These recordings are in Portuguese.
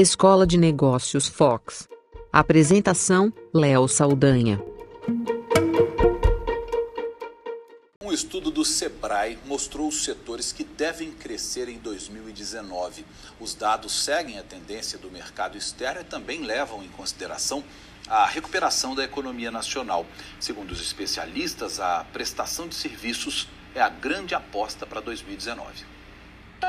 Escola de Negócios Fox. Apresentação: Léo Saldanha. Um estudo do Sebrae mostrou os setores que devem crescer em 2019. Os dados seguem a tendência do mercado externo e também levam em consideração a recuperação da economia nacional. Segundo os especialistas, a prestação de serviços é a grande aposta para 2019.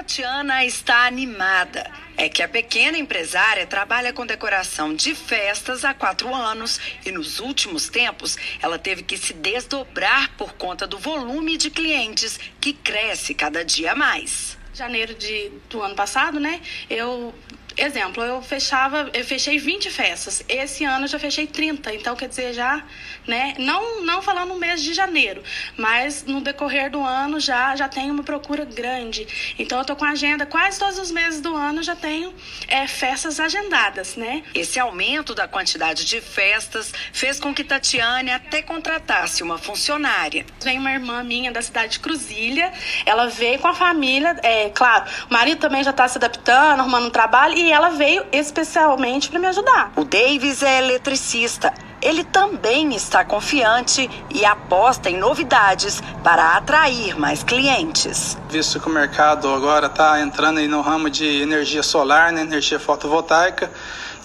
Tatiana está animada. É que a pequena empresária trabalha com decoração de festas há quatro anos e nos últimos tempos ela teve que se desdobrar por conta do volume de clientes que cresce cada dia mais. Janeiro de, do ano passado, né? Eu exemplo, eu fechava, eu fechei 20 festas. Esse ano eu já fechei 30. Então, quer dizer, já, né? Não, não falando no mês de janeiro, mas no decorrer do ano já, já tenho uma procura grande. Então, eu tô com agenda quase todos os meses do ano já tenho é, festas agendadas, né? Esse aumento da quantidade de festas fez com que Tatiane até contratasse uma funcionária. Vem uma irmã minha da cidade de Cruzilha, ela veio com a família, é claro, o marido também já está se adaptando, arrumando um trabalho e ela veio especialmente para me ajudar. O Davis é eletricista. Ele também está confiante e aposta em novidades para atrair mais clientes. Visto que o mercado agora está entrando aí no ramo de energia solar, né, energia fotovoltaica,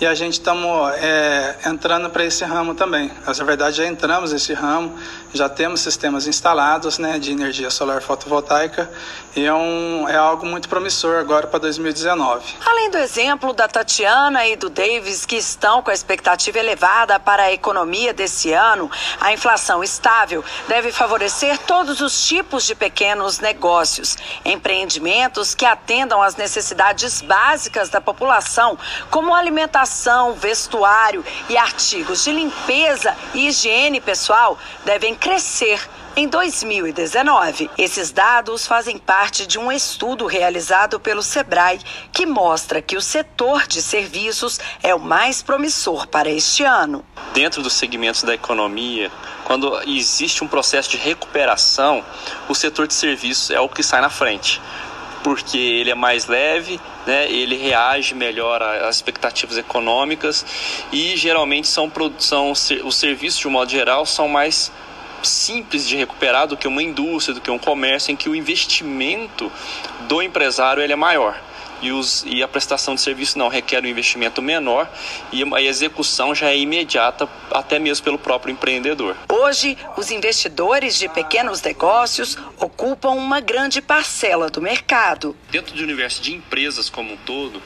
e a gente estamos é, entrando para esse ramo também. Mas, na verdade, já entramos nesse ramo, já temos sistemas instalados né, de energia solar fotovoltaica e é, um, é algo muito promissor agora para 2019. Além do exemplo da Tatiana e do Davis, que estão com a expectativa elevada para a economia desse ano, a inflação estável deve favorecer todos os tipos de pequenos negócios, empreendimentos que atendam às necessidades básicas da população, como alimentação vestuário e artigos de limpeza e higiene pessoal devem crescer em 2019. Esses dados fazem parte de um estudo realizado pelo Sebrae que mostra que o setor de serviços é o mais promissor para este ano. Dentro dos segmentos da economia, quando existe um processo de recuperação, o setor de serviços é o que sai na frente porque ele é mais leve, né, ele reage melhor às expectativas econômicas e geralmente são, são os serviços de um modo geral são mais simples de recuperar do que uma indústria, do que um comércio em que o investimento do empresário ele é maior e, os, e a prestação de serviço não requer um investimento menor e a execução já é imediata, até mesmo pelo próprio empreendedor. Hoje, os investidores de pequenos negócios ocupam uma grande parcela do mercado. Dentro do universo de empresas como um todo,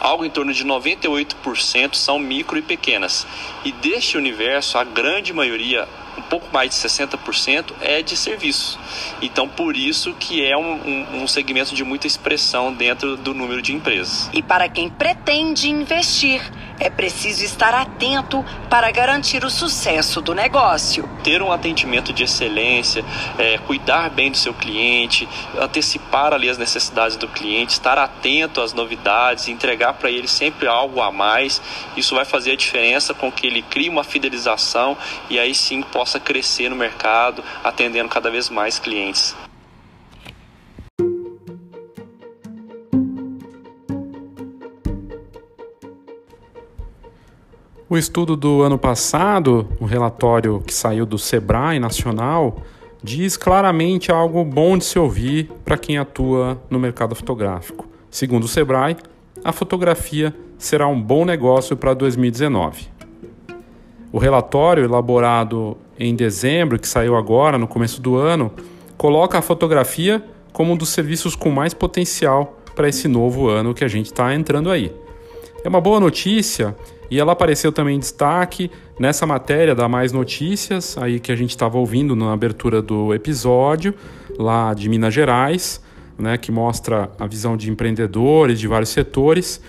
algo em torno de 98% são micro e pequenas. E deste universo, a grande maioria um pouco mais de 60% é de serviços. Então, por isso que é um, um, um, segmento de muita expressão dentro do número de empresas. E para quem pretende investir, é preciso estar atento para garantir o sucesso do negócio. Ter um atendimento de excelência, é, cuidar bem do seu cliente, antecipar ali as necessidades do cliente, estar atento às novidades, entregar para ele sempre algo a mais. Isso vai fazer a diferença com que ele crie uma fidelização e aí sim possa crescer no mercado, atendendo cada vez mais clientes. O estudo do ano passado, o relatório que saiu do Sebrae Nacional, diz claramente algo bom de se ouvir para quem atua no mercado fotográfico. Segundo o Sebrae, a fotografia será um bom negócio para 2019. O relatório, elaborado em dezembro, que saiu agora, no começo do ano, coloca a fotografia como um dos serviços com mais potencial para esse novo ano que a gente está entrando aí. É uma boa notícia e ela apareceu também em destaque nessa matéria da Mais Notícias, aí que a gente estava ouvindo na abertura do episódio, lá de Minas Gerais, né, que mostra a visão de empreendedores de vários setores.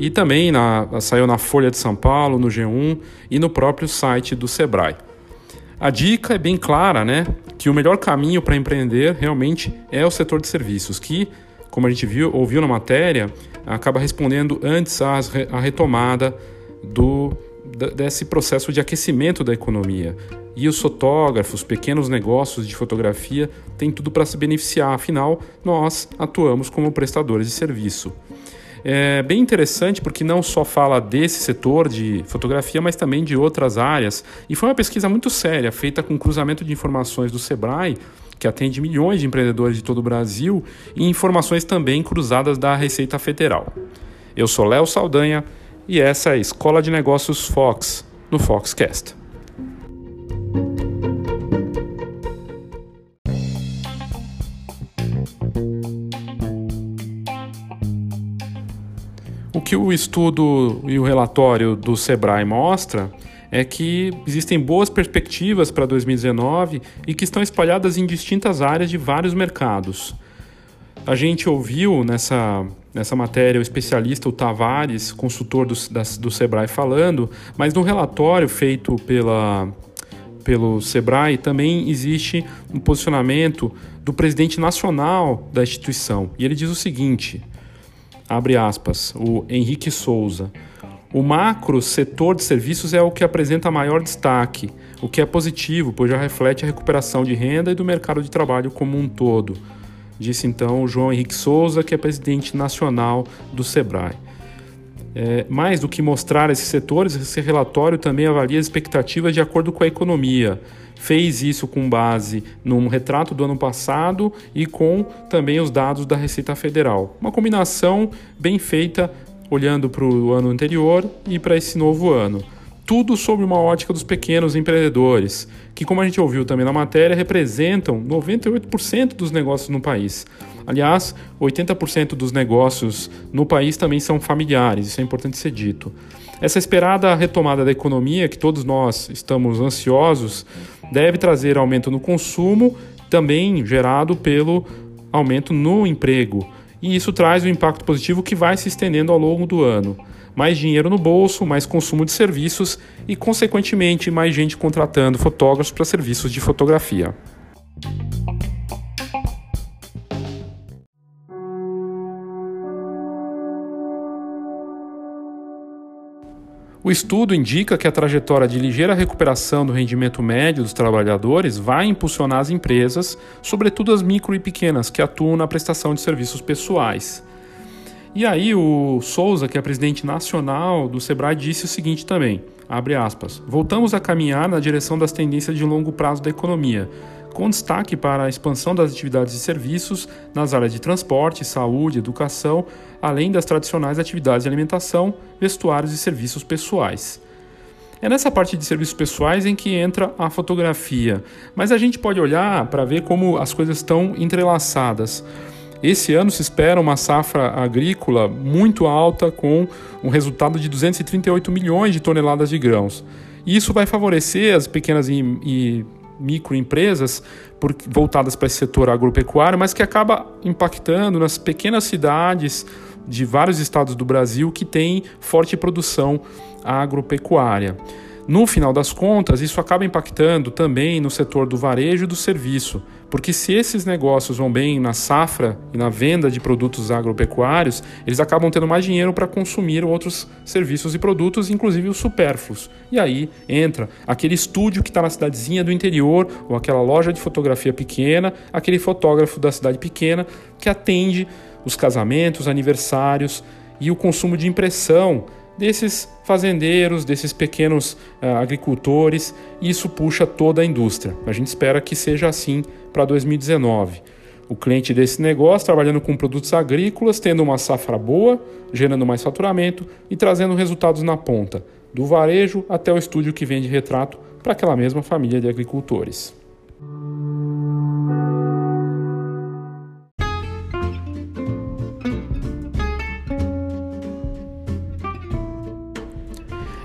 E também na, saiu na Folha de São Paulo, no G1 e no próprio site do Sebrae. A dica é bem clara, né? Que o melhor caminho para empreender realmente é o setor de serviços, que, como a gente viu, ouviu na matéria, acaba respondendo antes à retomada do, desse processo de aquecimento da economia. E os fotógrafos, pequenos negócios de fotografia, têm tudo para se beneficiar, afinal, nós atuamos como prestadores de serviço. É bem interessante porque não só fala desse setor de fotografia, mas também de outras áreas. E foi uma pesquisa muito séria, feita com cruzamento de informações do Sebrae, que atende milhões de empreendedores de todo o Brasil, e informações também cruzadas da Receita Federal. Eu sou Léo Saldanha e essa é a Escola de Negócios Fox, no Foxcast. Que o estudo e o relatório do Sebrae mostra é que existem boas perspectivas para 2019 e que estão espalhadas em distintas áreas de vários mercados. A gente ouviu nessa, nessa matéria o especialista, o Tavares, consultor do, da, do Sebrae, falando, mas no relatório feito pela, pelo Sebrae também existe um posicionamento do presidente nacional da instituição. E ele diz o seguinte: abre aspas, o Henrique Souza. O macro setor de serviços é o que apresenta maior destaque, o que é positivo, pois já reflete a recuperação de renda e do mercado de trabalho como um todo, disse então João Henrique Souza, que é presidente nacional do SEBRAE. É, mais do que mostrar esses setores, esse relatório também avalia as expectativas de acordo com a economia. Fez isso com base num retrato do ano passado e com também os dados da Receita Federal. Uma combinação bem feita olhando para o ano anterior e para esse novo ano. Tudo sobre uma ótica dos pequenos empreendedores, que, como a gente ouviu também na matéria, representam 98% dos negócios no país. Aliás, 80% dos negócios no país também são familiares, isso é importante ser dito. Essa esperada retomada da economia, que todos nós estamos ansiosos, deve trazer aumento no consumo, também gerado pelo aumento no emprego e isso traz um impacto positivo que vai se estendendo ao longo do ano. Mais dinheiro no bolso, mais consumo de serviços e, consequentemente, mais gente contratando fotógrafos para serviços de fotografia. O estudo indica que a trajetória de ligeira recuperação do rendimento médio dos trabalhadores vai impulsionar as empresas, sobretudo as micro e pequenas, que atuam na prestação de serviços pessoais. E aí o Souza, que é presidente nacional do Sebrae, disse o seguinte também, abre aspas, voltamos a caminhar na direção das tendências de longo prazo da economia, com destaque para a expansão das atividades e serviços nas áreas de transporte, saúde, educação, além das tradicionais atividades de alimentação, vestuários e serviços pessoais. É nessa parte de serviços pessoais em que entra a fotografia, mas a gente pode olhar para ver como as coisas estão entrelaçadas. Esse ano se espera uma safra agrícola muito alta, com um resultado de 238 milhões de toneladas de grãos. Isso vai favorecer as pequenas e, e microempresas por, voltadas para esse setor agropecuário, mas que acaba impactando nas pequenas cidades de vários estados do Brasil que têm forte produção agropecuária. No final das contas, isso acaba impactando também no setor do varejo e do serviço, porque se esses negócios vão bem na safra e na venda de produtos agropecuários, eles acabam tendo mais dinheiro para consumir outros serviços e produtos, inclusive os supérfluos. E aí entra aquele estúdio que está na cidadezinha do interior, ou aquela loja de fotografia pequena, aquele fotógrafo da cidade pequena que atende os casamentos, aniversários e o consumo de impressão desses fazendeiros, desses pequenos uh, agricultores, e isso puxa toda a indústria. A gente espera que seja assim para 2019. O cliente desse negócio trabalhando com produtos agrícolas, tendo uma safra boa, gerando mais faturamento e trazendo resultados na ponta, do varejo até o estúdio que vende retrato para aquela mesma família de agricultores.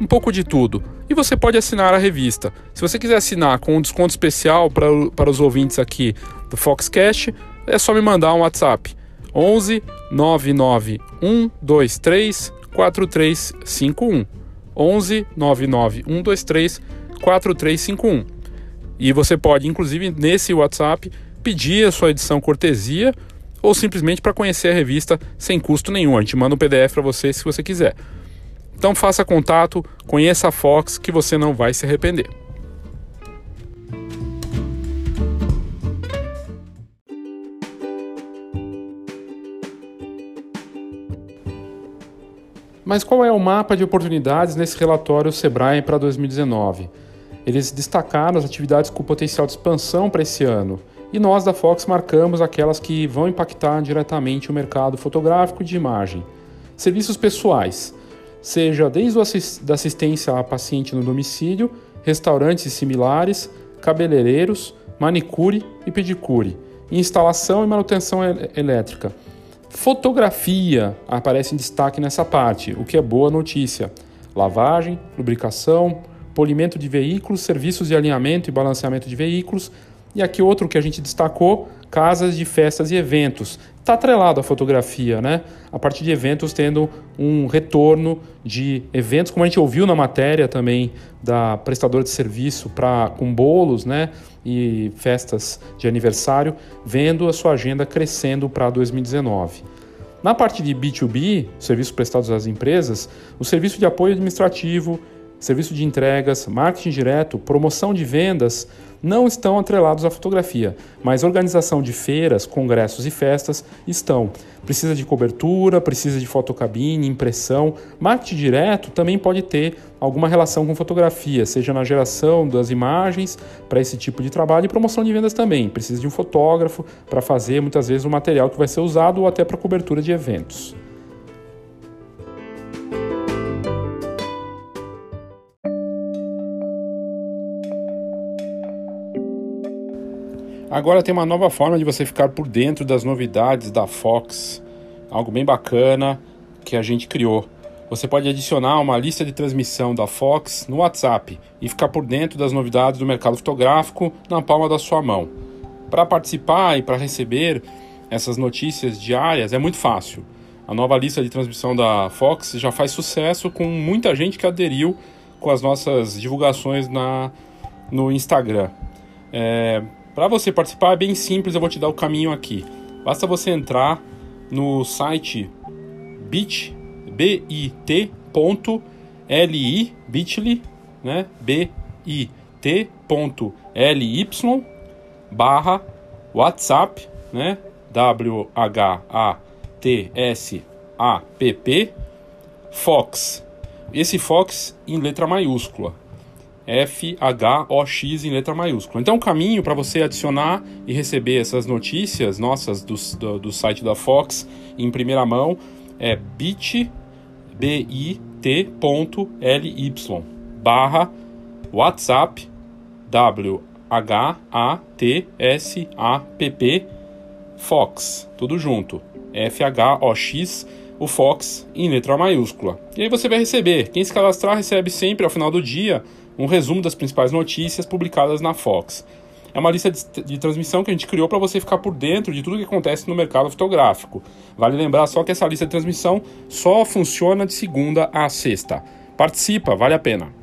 um pouco de tudo. E você pode assinar a revista. Se você quiser assinar com um desconto especial para, para os ouvintes aqui do Foxcast, é só me mandar um WhatsApp. 11 99 123 4351. 11 99 123 4351. E você pode, inclusive, nesse WhatsApp, pedir a sua edição cortesia ou simplesmente para conhecer a revista sem custo nenhum. A gente manda um PDF para você se você quiser. Então faça contato, conheça a Fox que você não vai se arrepender. Mas qual é o mapa de oportunidades nesse relatório Sebrae para 2019? Eles destacaram as atividades com potencial de expansão para esse ano e nós da Fox marcamos aquelas que vão impactar diretamente o mercado fotográfico de imagem. Serviços pessoais, seja desde a assistência a paciente no domicílio, restaurantes similares, cabeleireiros, manicure e pedicure, instalação e manutenção elétrica. Fotografia aparece em destaque nessa parte, o que é boa notícia. Lavagem, lubricação, polimento de veículos, serviços de alinhamento e balanceamento de veículos, e aqui outro que a gente destacou, casas de festas e eventos. Está atrelado à fotografia, né? A partir de eventos tendo um retorno de eventos, como a gente ouviu na matéria também da prestadora de serviço para com bolos, né? E festas de aniversário, vendo a sua agenda crescendo para 2019. Na parte de B2B, serviços prestados às empresas, o serviço de apoio administrativo, serviço de entregas, marketing direto, promoção de vendas não estão atrelados à fotografia, mas organização de feiras, congressos e festas estão. Precisa de cobertura, precisa de fotocabine, impressão. Marketing direto também pode ter alguma relação com fotografia, seja na geração das imagens para esse tipo de trabalho e promoção de vendas também. Precisa de um fotógrafo para fazer muitas vezes o material que vai ser usado ou até para cobertura de eventos. Agora tem uma nova forma de você ficar por dentro das novidades da Fox, algo bem bacana que a gente criou. Você pode adicionar uma lista de transmissão da Fox no WhatsApp e ficar por dentro das novidades do mercado fotográfico na palma da sua mão. Para participar e para receber essas notícias diárias é muito fácil. A nova lista de transmissão da Fox já faz sucesso com muita gente que aderiu com as nossas divulgações na, no Instagram. É, para você participar é bem simples, eu vou te dar o caminho aqui. Basta você entrar no site bit, bit.ly, bit.ly, né? bit.ly barra WhatsApp, né? W-H-A-T-S-A-P-P Fox. Esse Fox em letra maiúscula. F-H-O-X em letra maiúscula. Então, o caminho para você adicionar e receber essas notícias nossas do, do, do, site da Fox em primeira mão é bit, bit.ly barra WhatsApp W-H-A-T-S-A-P-P Fox, tudo junto. F-H-O-X o Fox em letra maiúscula. E aí você vai receber. Quem se cadastrar recebe sempre ao final do dia um resumo das principais notícias publicadas na Fox. É uma lista de, de transmissão que a gente criou para você ficar por dentro de tudo que acontece no mercado fotográfico. Vale lembrar só que essa lista de transmissão só funciona de segunda a sexta. Participa, vale a pena.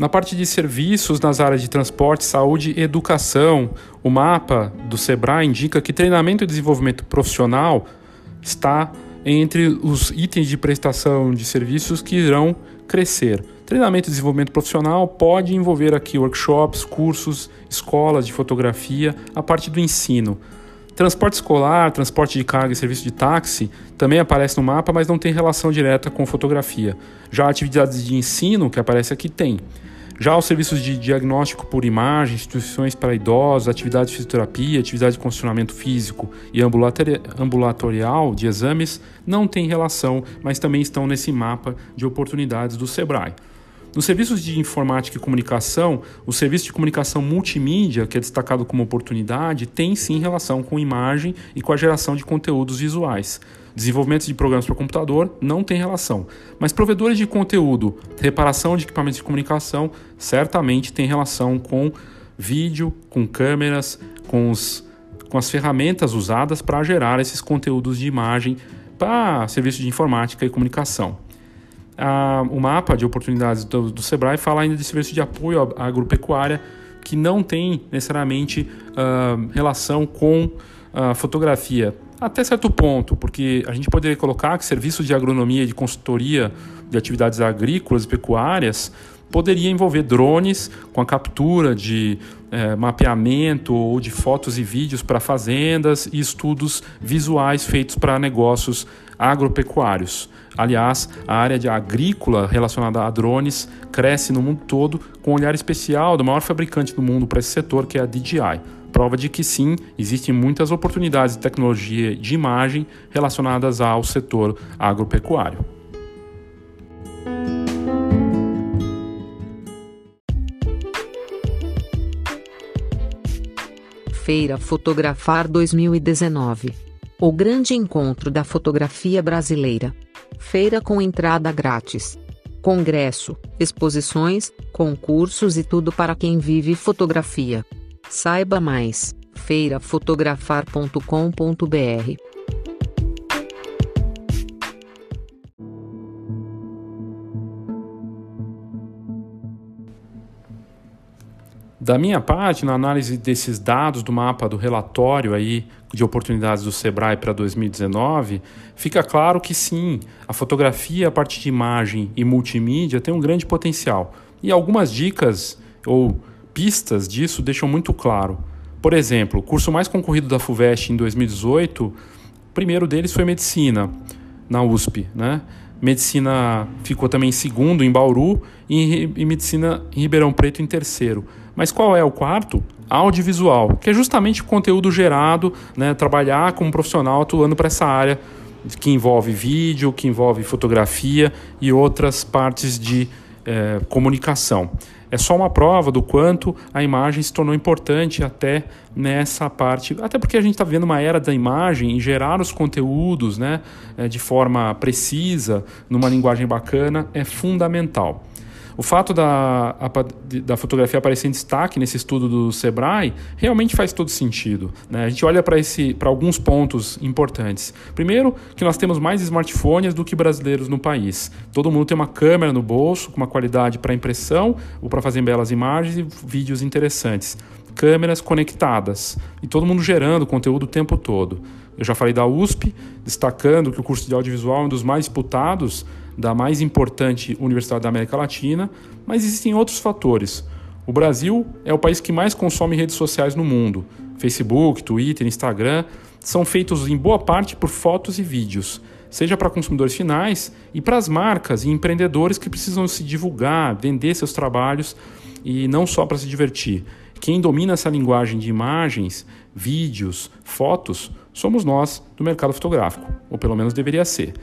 Na parte de serviços nas áreas de transporte, saúde e educação, o mapa do Sebrae indica que treinamento e desenvolvimento profissional está entre os itens de prestação de serviços que irão crescer. Treinamento e desenvolvimento profissional pode envolver aqui workshops, cursos, escolas de fotografia, a parte do ensino. Transporte escolar, transporte de carga e serviço de táxi também aparece no mapa, mas não tem relação direta com fotografia. Já atividades de ensino, que aparece aqui, tem. Já os serviços de diagnóstico por imagem, instituições para idosos, atividade de fisioterapia, atividade de condicionamento físico e ambulatorial de exames não têm relação, mas também estão nesse mapa de oportunidades do SEBRAE. Nos serviços de informática e comunicação, o serviço de comunicação multimídia, que é destacado como oportunidade, tem sim relação com imagem e com a geração de conteúdos visuais. Desenvolvimento de programas para computador não tem relação, mas provedores de conteúdo, reparação de equipamentos de comunicação, certamente tem relação com vídeo, com câmeras, com, os, com as ferramentas usadas para gerar esses conteúdos de imagem para serviços de informática e comunicação a, o mapa de oportunidades do, do Sebrae fala ainda de serviço de apoio à agropecuária que não tem necessariamente uh, relação com a fotografia. Até certo ponto, porque a gente poderia colocar que serviços de agronomia e de consultoria de atividades agrícolas e pecuárias poderia envolver drones com a captura de é, mapeamento ou de fotos e vídeos para fazendas e estudos visuais feitos para negócios agropecuários. Aliás, a área de agrícola relacionada a drones cresce no mundo todo, com um olhar especial do maior fabricante do mundo para esse setor, que é a DJI. Prova de que sim, existem muitas oportunidades de tecnologia de imagem relacionadas ao setor agropecuário. Feira Fotografar 2019 O grande encontro da fotografia brasileira. Feira com entrada grátis. Congresso, exposições, concursos e tudo para quem vive fotografia. Saiba mais: feirafotografar.com.br. Da minha parte, na análise desses dados do mapa do relatório aí de oportunidades do Sebrae para 2019, fica claro que sim, a fotografia a partir de imagem e multimídia tem um grande potencial. E algumas dicas ou pistas disso deixam muito claro. Por exemplo, o curso mais concorrido da FUVEST em 2018, o primeiro deles foi medicina, na USP, né? Medicina ficou também em segundo em Bauru e, medicina em Ribeirão Preto em terceiro. Mas qual é o quarto? Audiovisual, que é justamente o conteúdo gerado, né, trabalhar como profissional atuando para essa área que envolve vídeo, que envolve fotografia e outras partes de é, comunicação. É só uma prova do quanto a imagem se tornou importante até nessa parte. Até porque a gente está vivendo uma era da imagem e gerar os conteúdos né, é, de forma precisa, numa linguagem bacana, é fundamental. O fato da, da fotografia aparecer em destaque nesse estudo do Sebrae realmente faz todo sentido. Né? A gente olha para alguns pontos importantes. Primeiro, que nós temos mais smartphones do que brasileiros no país. Todo mundo tem uma câmera no bolso, com uma qualidade para impressão ou para fazer belas imagens e vídeos interessantes. Câmeras conectadas e todo mundo gerando conteúdo o tempo todo. Eu já falei da USP, destacando que o curso de audiovisual é um dos mais disputados da mais importante universidade da América Latina, mas existem outros fatores. O Brasil é o país que mais consome redes sociais no mundo. Facebook, Twitter, Instagram são feitos em boa parte por fotos e vídeos, seja para consumidores finais e para as marcas e empreendedores que precisam se divulgar, vender seus trabalhos e não só para se divertir. Quem domina essa linguagem de imagens, vídeos, fotos, somos nós do mercado fotográfico, ou pelo menos deveria ser.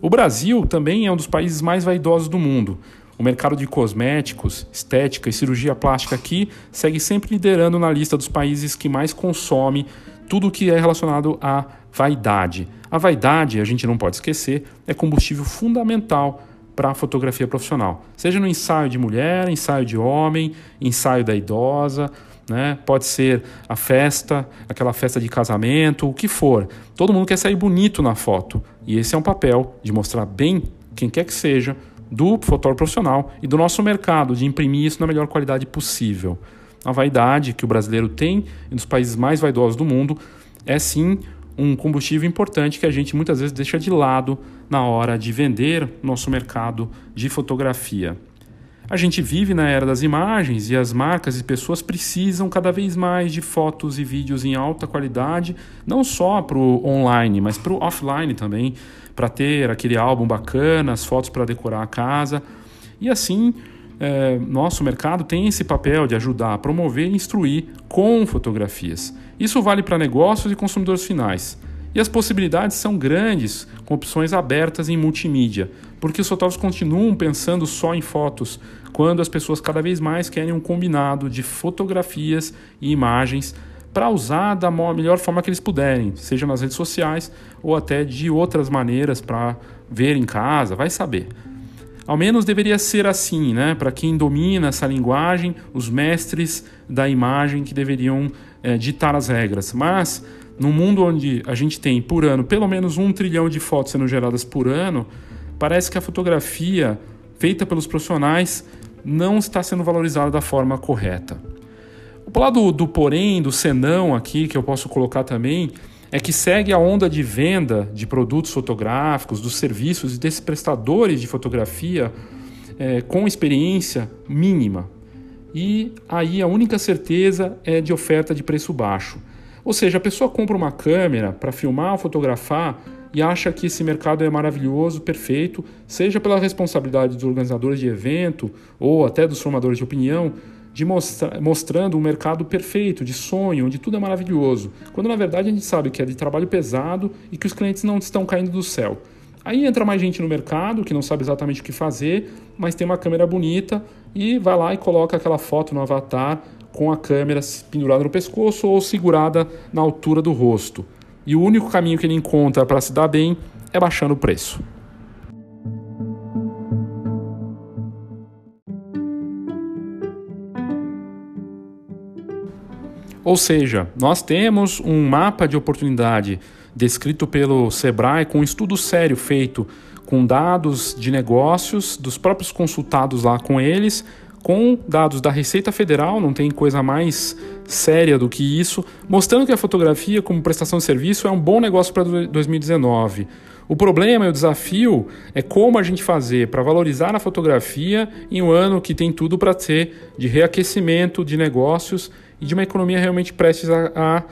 O Brasil também é um dos países mais vaidosos do mundo. O mercado de cosméticos, estética e cirurgia plástica aqui segue sempre liderando na lista dos países que mais consome tudo o que é relacionado à vaidade. A vaidade, a gente não pode esquecer, é combustível fundamental para a fotografia profissional. Seja no ensaio de mulher, ensaio de homem, ensaio da idosa, né? Pode ser a festa, aquela festa de casamento, o que for. Todo mundo quer sair bonito na foto. E esse é um papel de mostrar bem quem quer que seja do fotógrafo profissional e do nosso mercado de imprimir isso na melhor qualidade possível. A vaidade que o brasileiro tem e dos países mais vaidosos do mundo é sim um combustível importante que a gente muitas vezes deixa de lado na hora de vender nosso mercado de fotografia. A gente vive na era das imagens e as marcas e pessoas precisam cada vez mais de fotos e vídeos em alta qualidade, não só para o online, mas para o offline também, para ter aquele álbum bacana, as fotos para decorar a casa. E assim, é, nosso mercado tem esse papel de ajudar a promover e instruir com fotografias. Isso vale para negócios e consumidores finais. E as possibilidades são grandes, com opções abertas em multimídia, porque os fotógrafos continuam pensando só em fotos, quando as pessoas cada vez mais querem um combinado de fotografias e imagens para usar da melhor forma que eles puderem, seja nas redes sociais ou até de outras maneiras para ver em casa, vai saber. Ao menos deveria ser assim, né? Para quem domina essa linguagem, os mestres da imagem que deveriam é, ditar as regras. Mas num mundo onde a gente tem por ano pelo menos um trilhão de fotos sendo geradas por ano, parece que a fotografia feita pelos profissionais não está sendo valorizada da forma correta. O lado do porém, do senão aqui, que eu posso colocar também, é que segue a onda de venda de produtos fotográficos, dos serviços e desses prestadores de fotografia é, com experiência mínima. E aí a única certeza é de oferta de preço baixo. Ou seja, a pessoa compra uma câmera para filmar fotografar e acha que esse mercado é maravilhoso, perfeito, seja pela responsabilidade dos organizadores de evento ou até dos formadores de opinião, de mostra mostrando um mercado perfeito, de sonho, onde tudo é maravilhoso, quando na verdade a gente sabe que é de trabalho pesado e que os clientes não estão caindo do céu. Aí entra mais gente no mercado que não sabe exatamente o que fazer, mas tem uma câmera bonita e vai lá e coloca aquela foto no avatar com a câmera pendurada no pescoço ou segurada na altura do rosto. E o único caminho que ele encontra para se dar bem é baixando o preço. Ou seja, nós temos um mapa de oportunidade descrito pelo Sebrae com um estudo sério feito com dados de negócios dos próprios consultados lá com eles, com dados da Receita Federal, não tem coisa mais séria do que isso, mostrando que a fotografia como prestação de serviço é um bom negócio para 2019. O problema e o desafio é como a gente fazer para valorizar a fotografia em um ano que tem tudo para ser de reaquecimento de negócios e de uma economia realmente prestes a, a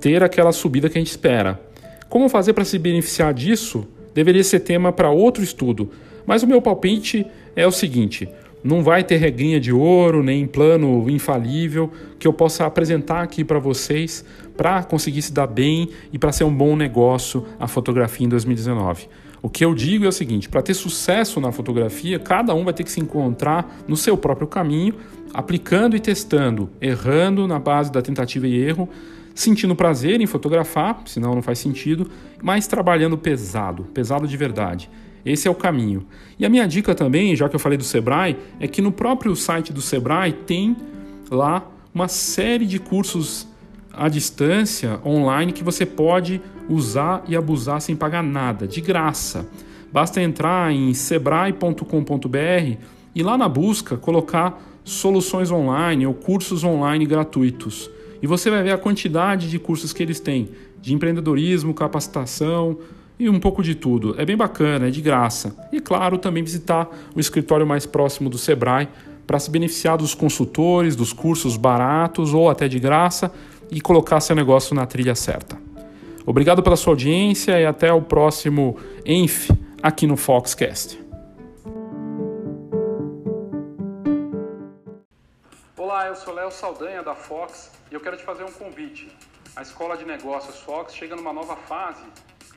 ter aquela subida que a gente espera. Como fazer para se beneficiar disso deveria ser tema para outro estudo, mas o meu palpite é o seguinte: não vai ter regrinha de ouro nem plano infalível que eu possa apresentar aqui para vocês para conseguir se dar bem e para ser um bom negócio a fotografia em 2019. O que eu digo é o seguinte: para ter sucesso na fotografia, cada um vai ter que se encontrar no seu próprio caminho, aplicando e testando, errando na base da tentativa e erro, sentindo prazer em fotografar, senão não faz sentido, mas trabalhando pesado, pesado de verdade. Esse é o caminho. E a minha dica também, já que eu falei do Sebrae, é que no próprio site do Sebrae tem lá uma série de cursos à distância, online, que você pode usar e abusar sem pagar nada, de graça. Basta entrar em sebrae.com.br e lá na busca colocar soluções online ou cursos online gratuitos. E você vai ver a quantidade de cursos que eles têm, de empreendedorismo, capacitação e um pouco de tudo. É bem bacana, é de graça. E claro, também visitar o escritório mais próximo do Sebrae para se beneficiar dos consultores, dos cursos baratos ou até de graça e colocar seu negócio na trilha certa. Obrigado pela sua audiência e até o próximo ENF aqui no Foxcast. Olá, eu sou Léo Saldanha da Fox e eu quero te fazer um convite. A Escola de Negócios Fox chega numa nova fase